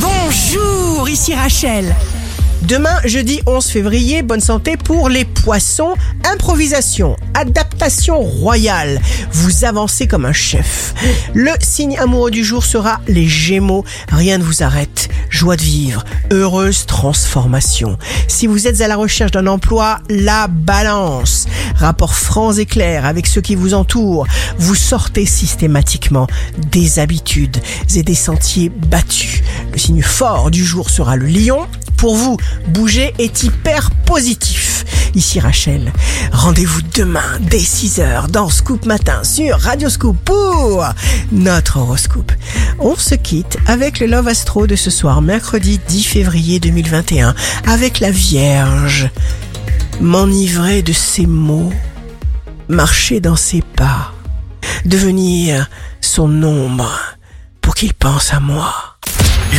Bonjour, ici Rachel. Demain, jeudi 11 février, bonne santé pour les poissons. Improvisation, adaptation royale. Vous avancez comme un chef. Le signe amoureux du jour sera les gémeaux. Rien ne vous arrête. Joie de vivre, heureuse transformation. Si vous êtes à la recherche d'un emploi, la balance. Rapport franc et clair avec ceux qui vous entourent. Vous sortez systématiquement des habitudes et des sentiers battus. Le signe fort du jour sera le lion. Pour vous, bouger est hyper positif. Ici Rachel, rendez-vous demain dès 6h dans Scoop Matin sur Radio Scoop pour notre horoscope. On se quitte avec le Love Astro de ce soir, mercredi 10 février 2021, avec la Vierge. M'enivrer de ses mots, marcher dans ses pas, devenir son ombre pour qu'il pense à moi.